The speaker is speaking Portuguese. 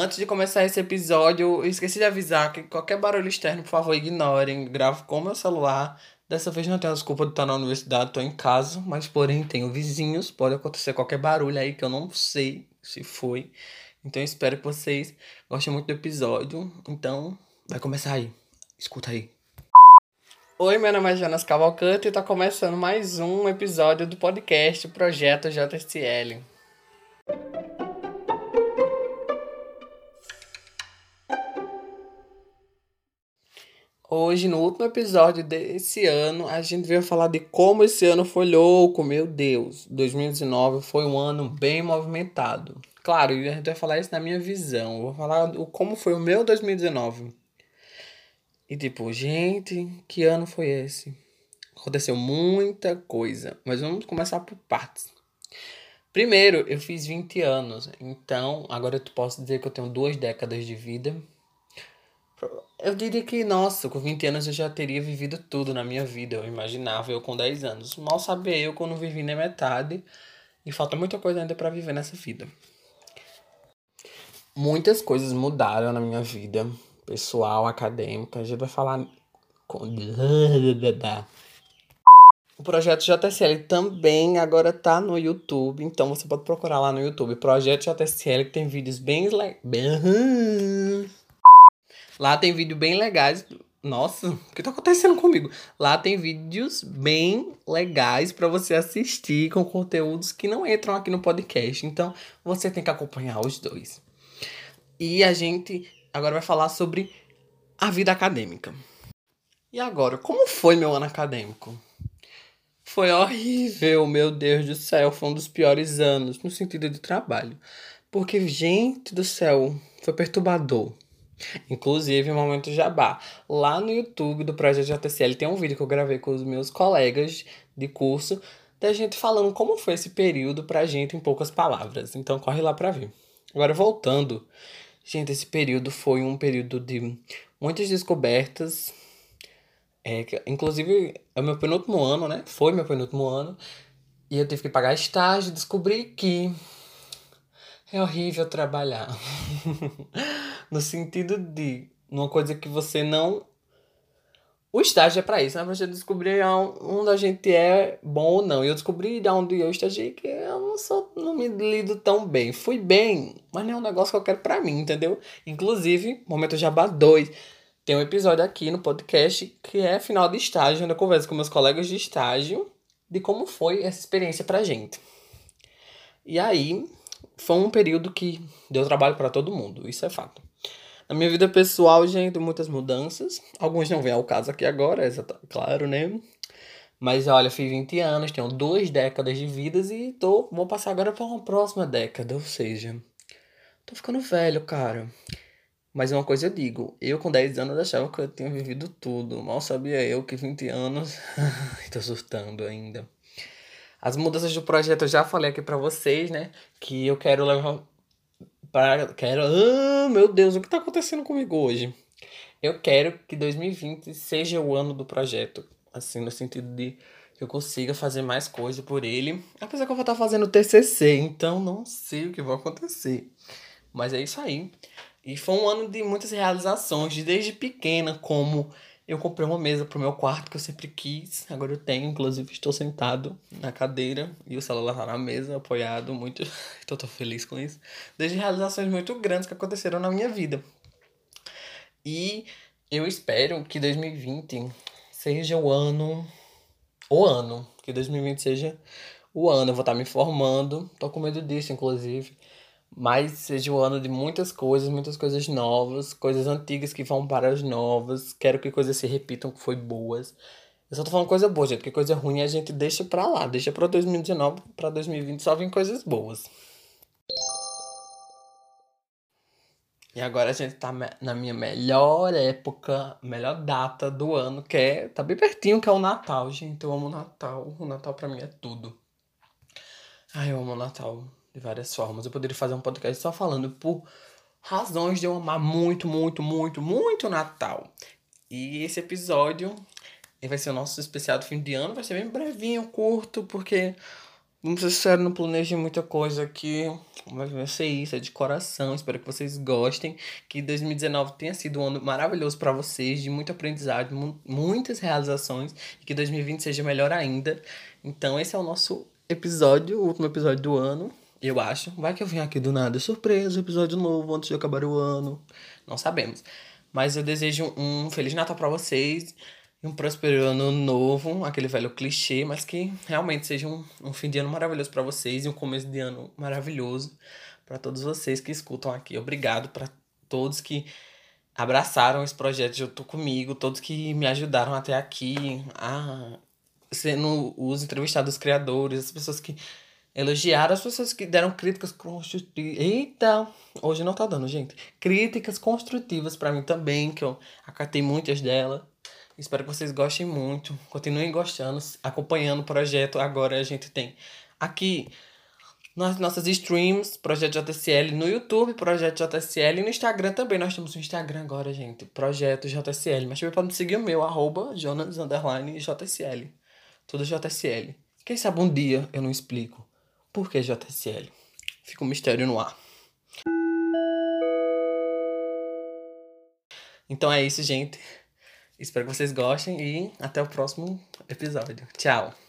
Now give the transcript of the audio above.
Antes de começar esse episódio, esqueci de avisar que qualquer barulho externo, por favor, ignorem. Gravo com meu celular. Dessa vez não tenho a desculpa de estar na universidade, estou em casa, mas porém tenho vizinhos, pode acontecer qualquer barulho aí que eu não sei se foi. Então espero que vocês gostem muito do episódio. Então, vai começar aí. Escuta aí. Oi, meu nome é Jonas Cavalcante e está começando mais um episódio do podcast Projeto JSL. Hoje, no último episódio desse ano, a gente veio falar de como esse ano foi louco, meu Deus. 2019 foi um ano bem movimentado. Claro, a gente vai falar isso na minha visão. Eu vou falar o como foi o meu 2019. E tipo, gente, que ano foi esse? Aconteceu muita coisa, mas vamos começar por partes. Primeiro, eu fiz 20 anos, então agora eu posso dizer que eu tenho duas décadas de vida. Eu diria que, nossa, com 20 anos eu já teria vivido tudo na minha vida. Eu imaginava eu com 10 anos. Mal sabia eu quando vivi na metade. E falta muita coisa ainda para viver nessa vida. Muitas coisas mudaram na minha vida, pessoal, acadêmica. A gente vai falar. O projeto JSL também agora tá no YouTube, então você pode procurar lá no YouTube. Projeto JSL que tem vídeos bem, bem Lá tem vídeo bem legais. Nossa, o que tá acontecendo comigo? Lá tem vídeos bem legais para você assistir com conteúdos que não entram aqui no podcast. Então, você tem que acompanhar os dois. E a gente agora vai falar sobre a vida acadêmica. E agora, como foi meu ano acadêmico? Foi horrível, meu Deus do céu. Foi um dos piores anos no sentido de trabalho. Porque, gente do céu, foi perturbador. Inclusive, momento jabá. Lá no YouTube do Projeto JTCL tem um vídeo que eu gravei com os meus colegas de curso da gente falando como foi esse período pra gente em poucas palavras. Então corre lá pra ver. Agora voltando, gente, esse período foi um período de muitas descobertas. É, inclusive, é o meu penúltimo ano, né? Foi meu penúltimo ano. E eu tive que pagar estágio, descobri que é horrível trabalhar. no sentido de uma coisa que você não. O estágio é para isso, né? Pra você descobrir onde a gente é bom ou não. E eu descobri de onde eu estagiei que eu não sou, não me lido tão bem. Fui bem, mas não é um negócio que eu quero para mim, entendeu? Inclusive, Momento Jabá 2. Tem um episódio aqui no podcast que é final de estágio, onde eu converso com meus colegas de estágio de como foi essa experiência pra gente. E aí, foi um período que deu trabalho para todo mundo, isso é fato. Na minha vida pessoal, gente, muitas mudanças. Alguns não vêm ao caso aqui agora, é claro, né? Mas olha, fiz 20 anos, tenho duas décadas de vidas e tô, vou passar agora para uma próxima década, ou seja, tô ficando velho, cara. Mas uma coisa eu digo, eu com 10 anos achava que eu tinha vivido tudo. Mal sabia eu que 20 anos. tô surtando ainda. As mudanças do projeto eu já falei aqui para vocês, né? Que eu quero levar para quero, ah, meu Deus, o que tá acontecendo comigo hoje? Eu quero que 2020 seja o ano do projeto, assim, no sentido de que eu consiga fazer mais coisa por ele. Apesar que eu vou estar fazendo TCC, então não sei o que vai acontecer. Mas é isso aí. E foi um ano de muitas realizações, desde pequena, como eu comprei uma mesa pro meu quarto que eu sempre quis. Agora eu tenho, inclusive estou sentado na cadeira e o celular tá na mesa, apoiado, muito. Então tô feliz com isso. Desde realizações muito grandes que aconteceram na minha vida. E eu espero que 2020 seja o ano. O ano. Que 2020 seja o ano. Eu vou estar me formando. Tô com medo disso, inclusive. Mas seja o ano de muitas coisas, muitas coisas novas, coisas antigas que vão para as novas. Quero que coisas se repitam que foi boas. Eu só tô falando coisa boa, gente, porque coisa ruim a gente deixa pra lá, deixa pra 2019, pra 2020 só vem coisas boas. E agora a gente tá na minha melhor época, melhor data do ano, que é. Tá bem pertinho, que é o Natal, gente. Eu amo o Natal. O Natal pra mim é tudo. Ai, eu amo o Natal de várias formas. Eu poderia fazer um podcast só falando por razões de eu amar muito, muito, muito, muito Natal. E esse episódio vai ser o nosso especial do fim de ano, vai ser bem brevinho, curto, porque Vamos ser sérios, não planejei muita coisa aqui. Mas vai ser isso, é de coração. Espero que vocês gostem. Que 2019 tenha sido um ano maravilhoso para vocês, de muito aprendizado, mu muitas realizações. E que 2020 seja melhor ainda. Então, esse é o nosso episódio, o último episódio do ano. Eu acho. Vai que eu venho aqui do nada, surpresa, episódio novo antes de acabar o ano. Não sabemos. Mas eu desejo um Feliz Natal para vocês e um próspero ano novo, aquele velho clichê, mas que realmente seja um, um fim de ano maravilhoso para vocês e um começo de ano maravilhoso para todos vocês que escutam aqui. Obrigado para todos que abraçaram esse projeto junto comigo, todos que me ajudaram até aqui, a sendo os entrevistados criadores, as pessoas que elogiaram, as pessoas que deram críticas construtivas. Eita, hoje não tá dando, gente. Críticas construtivas para mim também, que eu acatei muitas delas. Espero que vocês gostem muito. Continuem gostando, acompanhando o projeto. Agora a gente tem aqui nas nossas streams, Projeto JSL no YouTube, Projeto JSL e no Instagram também. Nós temos um Instagram agora, gente, Projeto JSL. Mas também pode seguir o meu, arroba Jonas JSL. Tudo JSL. Quem sabe um dia eu não explico por que JSL. Fica um mistério no ar. Então é isso, gente. Espero que vocês gostem e até o próximo episódio. Tchau!